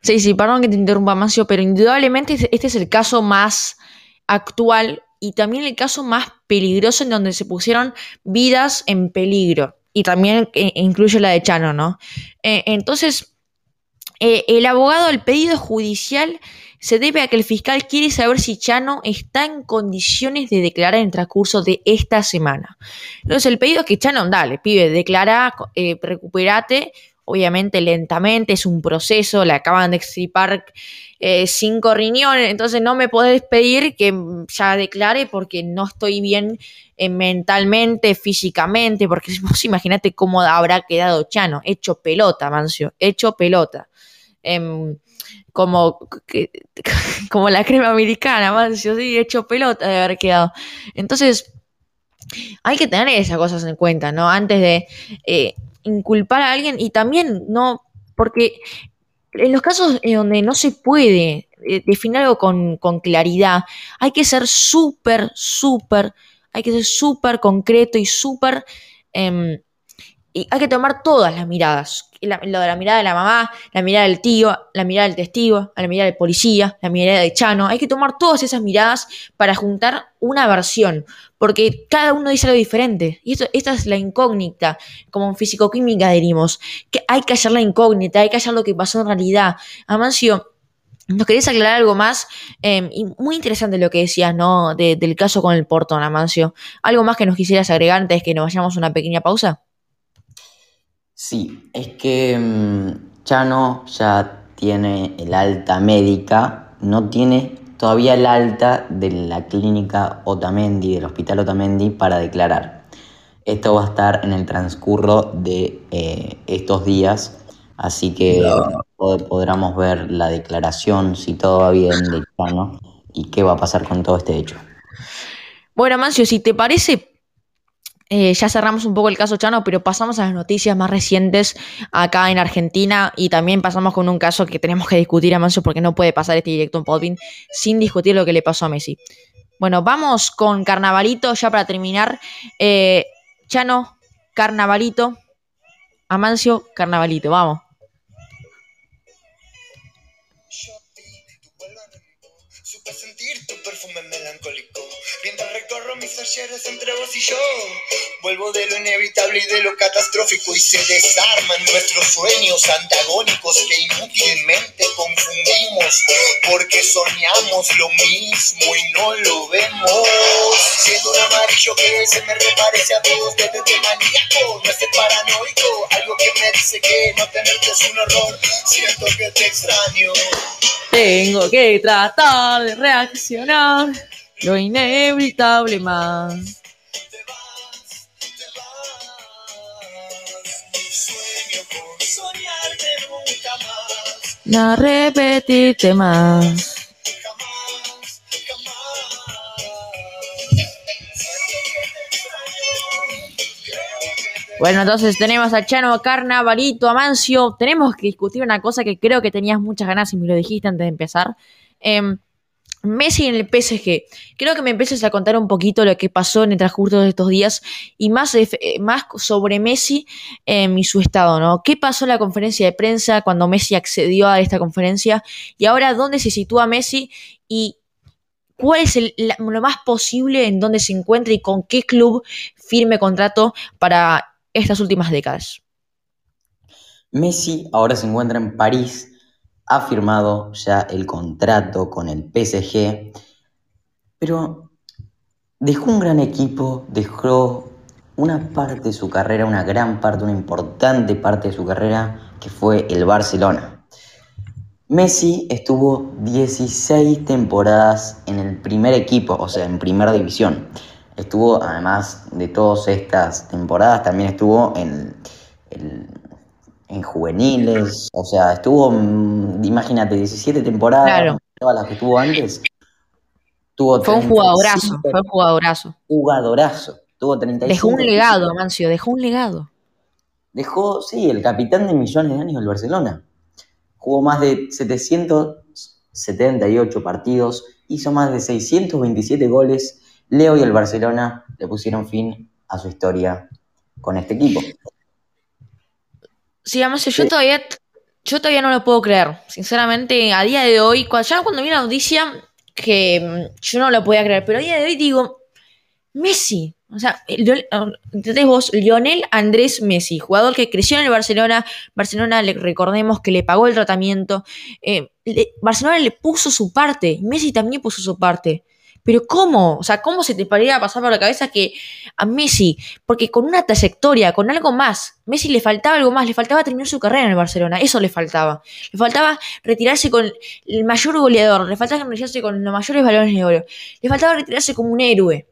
Sí, sí, perdón que te interrumpa, Amancio, pero indudablemente este es el caso más actual y también el caso más peligroso en donde se pusieron vidas en peligro. Y también eh, incluye la de Chano, ¿no? Eh, entonces, el abogado al pedido judicial se debe a que el fiscal quiere saber si Chano está en condiciones de declarar en transcurso de esta semana. Entonces, el pedido es que Chano, dale, pibe, declara, eh, recuperate, obviamente lentamente, es un proceso, le acaban de extirpar eh, cinco riñones, entonces no me podés pedir que ya declare porque no estoy bien eh, mentalmente, físicamente, porque <laughs> vos imaginate cómo habrá quedado Chano, hecho pelota, Mancio, hecho pelota. Em, como, <laughs> como la crema americana, Mancio, sí, hecho pelota de haber quedado. Entonces, hay que tener esas cosas en cuenta, ¿no? Antes de eh, inculpar a alguien y también, ¿no? Porque en los casos donde no se puede eh, definir algo con, claridad, hay que ser súper, súper, hay que ser súper concreto y súper... em, y hay que tomar todas las miradas. Lo de la mirada de la mamá, la mirada del tío, la mirada del testigo, la mirada del policía, la mirada de Chano. Hay que tomar todas esas miradas para juntar una versión. Porque cada uno dice algo diferente. Y esto, esta es la incógnita. Como en físico-química diríamos. Que hay que hallar la incógnita, hay que hallar lo que pasó en realidad. Amancio, ¿nos querés aclarar algo más? Eh, y muy interesante lo que decías, ¿no? De- del caso con el Portón, Amancio. ¿Algo más que nos quisieras agregar antes que nos vayamos a una pequeña pausa? Sí, es que mm, Chano ya tiene el alta médica, no tiene todavía el alta de la clínica Otamendi, del hospital Otamendi, para declarar. Esto va a estar en el transcurso de eh, estos días, así que pod- podremos ver la declaración, si todo va bien, de Chano y qué va a pasar con todo este hecho. Bueno, Amancio, si te parece, eh, ya cerramos un poco el caso Chano, pero pasamos a las noticias más recientes acá en Argentina y también pasamos con un caso que tenemos que discutir, Amancio, porque no puede pasar este directo en Podbean sin discutir lo que le pasó a Messi. Bueno, vamos con Carnavalito ya para terminar. Eh, Chano, Carnavalito. Amancio, Carnavalito, vamos. Entre vos y yo. Vuelvo de lo inevitable y de lo catastrófico Y se desarman nuestros sueños antagónicos Que inútilmente confundimos Porque soñamos lo mismo y no lo vemos. Siendo un amarillo que se me reparece a todos desde de maníaco. No es paranoico, algo que me dice que no tenerte es un horror Siento que te extraño. Tengo que tratar de reaccionar. Lo inevitable más. No repetirte más. Bueno, entonces tenemos a Chano, Carnavalito, Amancio. Tenemos que discutir una cosa que creo que tenías muchas ganas y me lo dijiste antes de empezar. Em, Messi en el PSG. Creo que me empieces a contar un poquito lo que pasó en el transcurso de estos días y más, eh, más sobre Messi em, y su estado, ¿no? ¿Qué pasó en la conferencia de prensa cuando Messi accedió a esta conferencia? Y ahora, ¿dónde se sitúa Messi? Y cuál es lo más posible en dónde se encuentra y con qué club firme contrato para estas últimas décadas. Messi ahora se encuentra en París, ha firmado ya el contrato con el PSG, pero dejó un gran equipo, dejó una parte de su carrera, una gran parte, una importante parte de su carrera, que fue el Barcelona. Messi estuvo 16 temporadas en el primer equipo, o sea, en primera división. Estuvo, además de todas estas temporadas, también estuvo en, el- en juveniles, o sea, estuvo, mm, imagínate, 17 temporadas, Claro. todas las que estuvo antes. Tuvo Fue un 35 jugadorazo, fue un jugadorazo. jugadorazo. Tuvo 35 Dejó un legado, Mancio, dejó un legado. Dejó, sí, el capitán de millones de años del Barcelona. Jugó más de 778 partidos, hizo más de 627 goles. Leo y el Barcelona le pusieron fin a su historia con este equipo. Sí, Mancio, yo Sí. todavía, yo todavía no lo puedo creer. Sinceramente, a día de hoy, ya cuando vi la noticia, que mm, yo no lo podía creer, pero a día de hoy digo, Messi, o sea, el- ¿entendés vos? Lionel Andrés Messi, jugador que creció en el Barcelona, Barcelona, le, recordemos que le pagó el tratamiento, eh, le- Barcelona le puso su parte, Messi también puso su parte. Pero ¿cómo? O sea, ¿cómo se te podría pasar por la cabeza que a Messi, porque con una trayectoria, con algo más, Messi le faltaba algo más, le faltaba terminar su carrera en el Barcelona, eso le faltaba. Le faltaba retirarse con el mayor goleador, le faltaba retirarse con los mayores balones de oro, le faltaba retirarse como un héroe.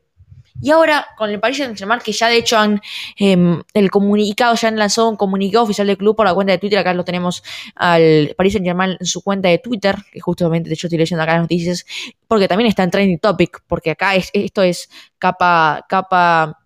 Y ahora con el Paris Saint-Germain, que ya de hecho han em, el comunicado, ya han lanzado un comunicado oficial del club por la cuenta de Twitter, acá lo tenemos al Paris Saint-Germain en su cuenta de Twitter, que justamente de hecho estoy leyendo acá las noticias, porque también está en Trending Topic, porque acá es, esto es capa, capa,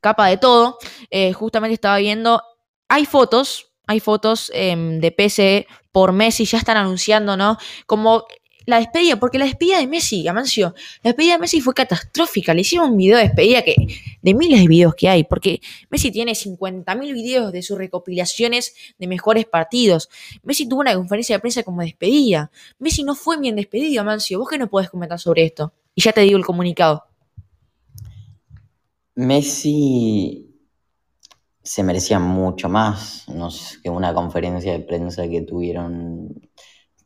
capa de todo. Eh, justamente estaba viendo, hay fotos, hay fotos em, de PC por Messi, ya están anunciando, ¿no? Como la despedida, porque la despedida de Messi, Amancio, la despedida de Messi fue catastrófica. Le hicieron un video de despedida que, de miles de videos que hay, porque Messi tiene 50.000 videos de sus recopilaciones de mejores partidos. Messi tuvo una conferencia de prensa como despedida. Messi no fue bien despedido, Amancio. ¿Vos qué no podés comentar sobre esto? Y ya te digo el comunicado. Messi se merecía mucho más, no sé, que una conferencia de prensa que tuvieron.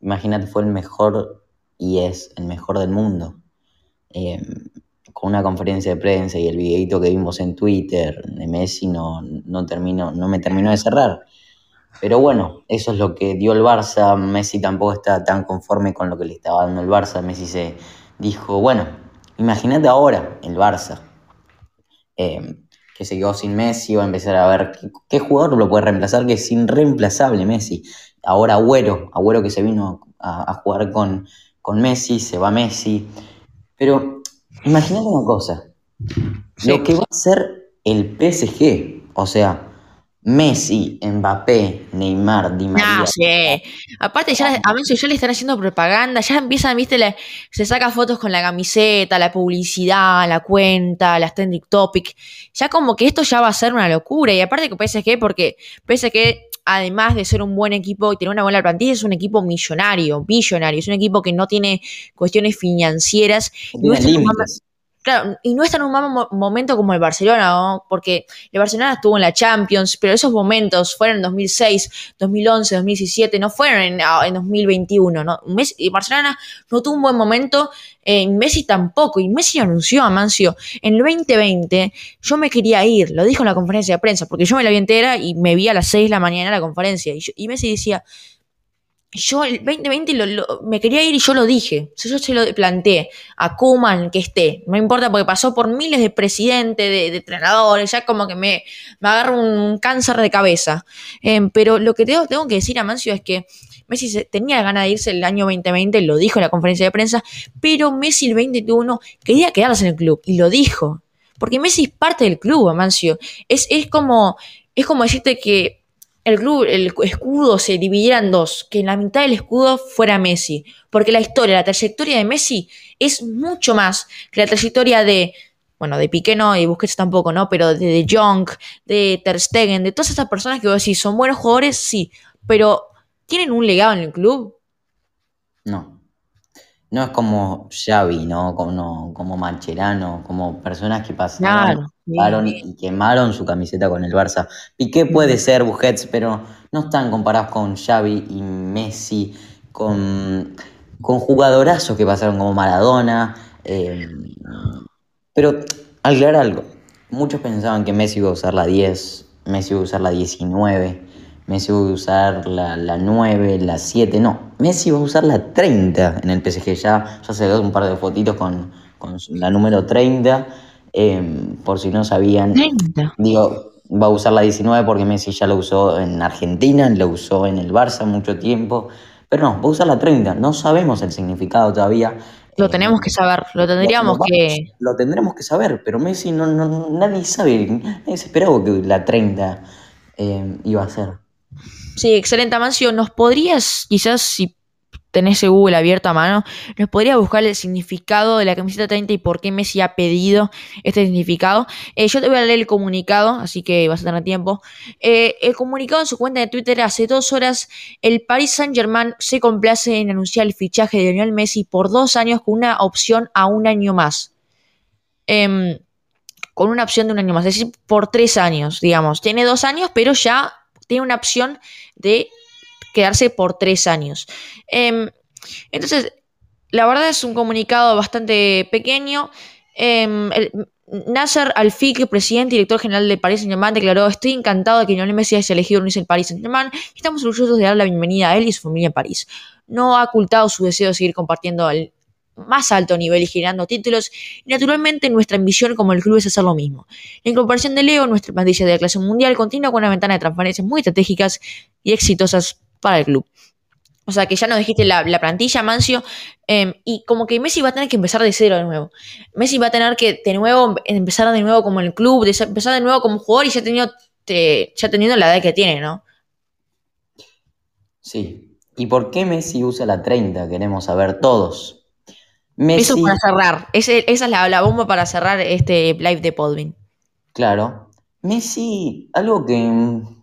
Imagínate, fue el mejor y es el mejor del mundo. Eh, con una conferencia de prensa y el videito que vimos en Twitter de Messi no, no, terminó, no me terminó de cerrar. Pero bueno, eso es lo que dio el Barça. Messi tampoco está tan conforme con lo que le estaba dando el Barça. Messi se dijo, bueno, imagínate ahora el Barça eh, que se quedó sin Messi, va a empezar a ver qué, jugador lo puede reemplazar, que es irreemplazable Messi. Ahora Agüero, Agüero que se vino a jugar con, con Messi, se va Messi. Pero imagínate una cosa, Sí. lo que va a ser el PSG, o sea, Messi, Mbappé, Neymar, Di María. No, sí. Aparte, ya a Messi ya le están haciendo propaganda, ya empiezan, viste, la- se saca fotos con la camiseta, la publicidad, la cuenta, las trending topic. Ya como que esto ya va a ser una locura. Y aparte que PSG, porque PSG, además de ser un buen equipo y tener una buena plantilla, es un equipo millonario, billonario. Es un equipo que no tiene cuestiones financieras. no tiene Claro, y no está en un mal mo- momento como el Barcelona, ¿no? Porque el Barcelona estuvo en la Champions, pero esos momentos fueron en 2006, 2011, 2017, no fueron en, ah, en 2021, ¿no? Messi, Barcelona no tuvo un buen momento, eh, Messi tampoco, y Messi anunció a Mancio, en el 2020 yo me quería ir, lo dijo en la conferencia de prensa, porque yo me la vi entera y me vi a las 6 de la mañana la conferencia, y, yo- y Messi decía, yo el 2020 lo- lo- me quería ir y yo lo dije. Yo se lo planteé a Kuman que esté. No importa porque pasó por miles de presidentes, de, entrenadores, ya como que me, me agarra un cáncer de cabeza. Em, pero lo que tengo, tengo que decir a Mancio es que Messi tenía ganas de irse el año 2020, lo dijo en la conferencia de prensa, pero Messi el 2021 quería quedarse en el club y lo dijo. Porque Messi es parte del club, Amancio. Es, es como es como decirte que el club, el escudo se dividiera en dos, que en la mitad del escudo fuera Messi, porque la historia, la trayectoria de Messi es mucho más que la trayectoria de, bueno, de Piqué no y Busquets tampoco, ¿no? Pero de De Jong, de Ter Stegen, de todas esas personas que vos decís, son buenos jugadores, sí, pero ¿tienen un legado en el club? No. No es como Xavi, ¿no? Como, no, como Mancherano, como personas que pasaron, Claro, pasaron y quemaron su camiseta con el Barça. Piqué puede ser Busquets, pero no están comparados con Xavi y Messi, con, con jugadorazos que pasaron como Maradona. eh, pero aclarar algo. Muchos pensaban que Messi iba a usar la 10, Messi iba a usar la 19, Messi iba a usar la, la 9, la 7. No, Messi iba a usar la 30 en el PSG. Ya, ya se dio un par de fotitos con, con la número 30. Eh, por si no sabían, 30. digo, va a usar la 19 porque Messi ya lo usó en Argentina, lo usó en el Barça mucho tiempo. Pero no, va a usar la 30. No sabemos el significado todavía. Lo eh, tenemos que saber, lo tendríamos lo, que... lo tendremos que saber, pero Messi no, no- nadie sabe, nadie se esperaba que la 30 eh, iba a ser. Sí, excelente, Amancio. ¿Nos podrías, quizás si tenés el Google abierto a mano, nos podrías buscar el significado de la camiseta 30 y por qué Messi ha pedido este significado? Eh, yo te voy a leer el comunicado, así que vas a tener tiempo. Eh, el comunicado en su cuenta de Twitter hace dos horas, el Paris Saint-Germain se complace en anunciar el fichaje de Lionel Messi por dos años con una opción a un año más. Em, con una opción de un año más, es decir, por tres años, digamos. Tiene dos años, pero ya tiene una opción de quedarse por tres años. Em, entonces, la verdad es un comunicado bastante pequeño. Em, Nasser Al-Fik, presidente y director general de Paris Saint-Germain, declaró: Estoy encantado de que Lionel Messi haya elegido unirse al Paris Saint-Germain estamos orgullosos de dar la bienvenida a él y su familia en París. No ha ocultado su deseo de seguir compartiendo al más alto nivel y generando títulos, y naturalmente nuestra ambición como el club es hacer lo mismo. La incorporación de Leo, nuestra plantilla de clase mundial, continúa con una ventana de transferencias muy estratégicas y exitosas para el club. O sea que ya nos dijiste la, la plantilla, Mancio, em, y como que Messi va a tener que empezar de cero de nuevo. Messi va a tener que de nuevo empezar de nuevo como en el club, de- empezar de nuevo como jugador y ya teniendo, te- ya teniendo la edad que tiene, ¿no? Sí. ¿Y por qué Messi usa la 30? Queremos saber todos. Eso Messi, para cerrar. Ese- esa es la, la bomba para cerrar este live de Podvin. claro. Messi, algo que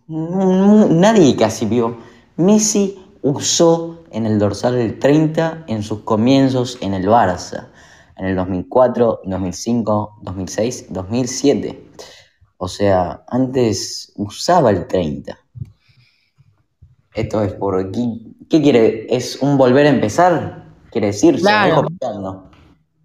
nadie casi vio. Messi usó en el dorsal del 30 en sus comienzos en el Barça. En el 2004, 2005, 2006, 2007. O sea, antes usaba el 30. Esto es por... ¿Qué, qué quiere? ¿Es un volver a empezar? Quiere decir, se Claro. dejó picando.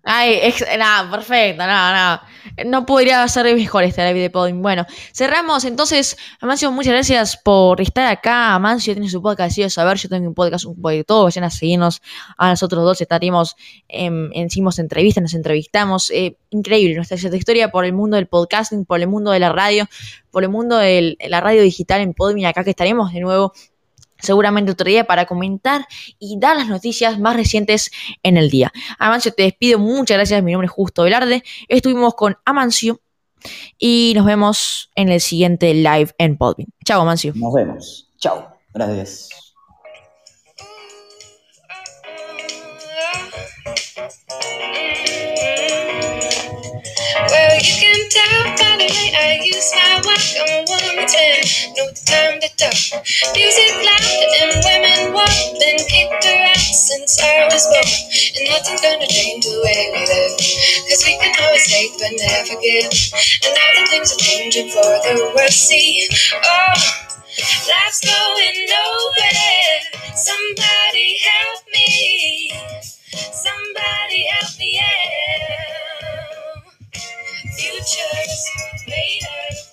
Ay, ex- nada, perfecto, nada, nada. No podría ser mejor este live de Podvin. Bueno, cerramos entonces. Amancio, muchas gracias por estar acá. Amancio tiene su podcast, yo saber, yo tengo un podcast, un poco de todo. Vayan a seguirnos a nosotros dos. Estaremos, en hicimos entrevistas, nos entrevistamos. Eh, increíble nuestra historia por el mundo del podcasting, por el mundo de la radio, por el mundo de la radio digital en Podvin. Acá que estaremos de nuevo seguramente otro día para comentar y dar las noticias más recientes en el día. Amancio, te despido, muchas gracias, mi nombre es Justo Velarde, estuvimos con Amancio y nos vemos en el siguiente live en Podbean. Chao, Amancio. Nos vemos. Chao. Gracias. You can tell by the way I use my walk. I'm a woman ten, know the time to talk. Music loud and women walk, been kicked around since I was born. And nothing's gonna change the way we live. Cause we can always hate but never give. And now the things are changing for the worse, see, oh, life's going nowhere. Somebody help me. Somebody help me, yeah. Futures later.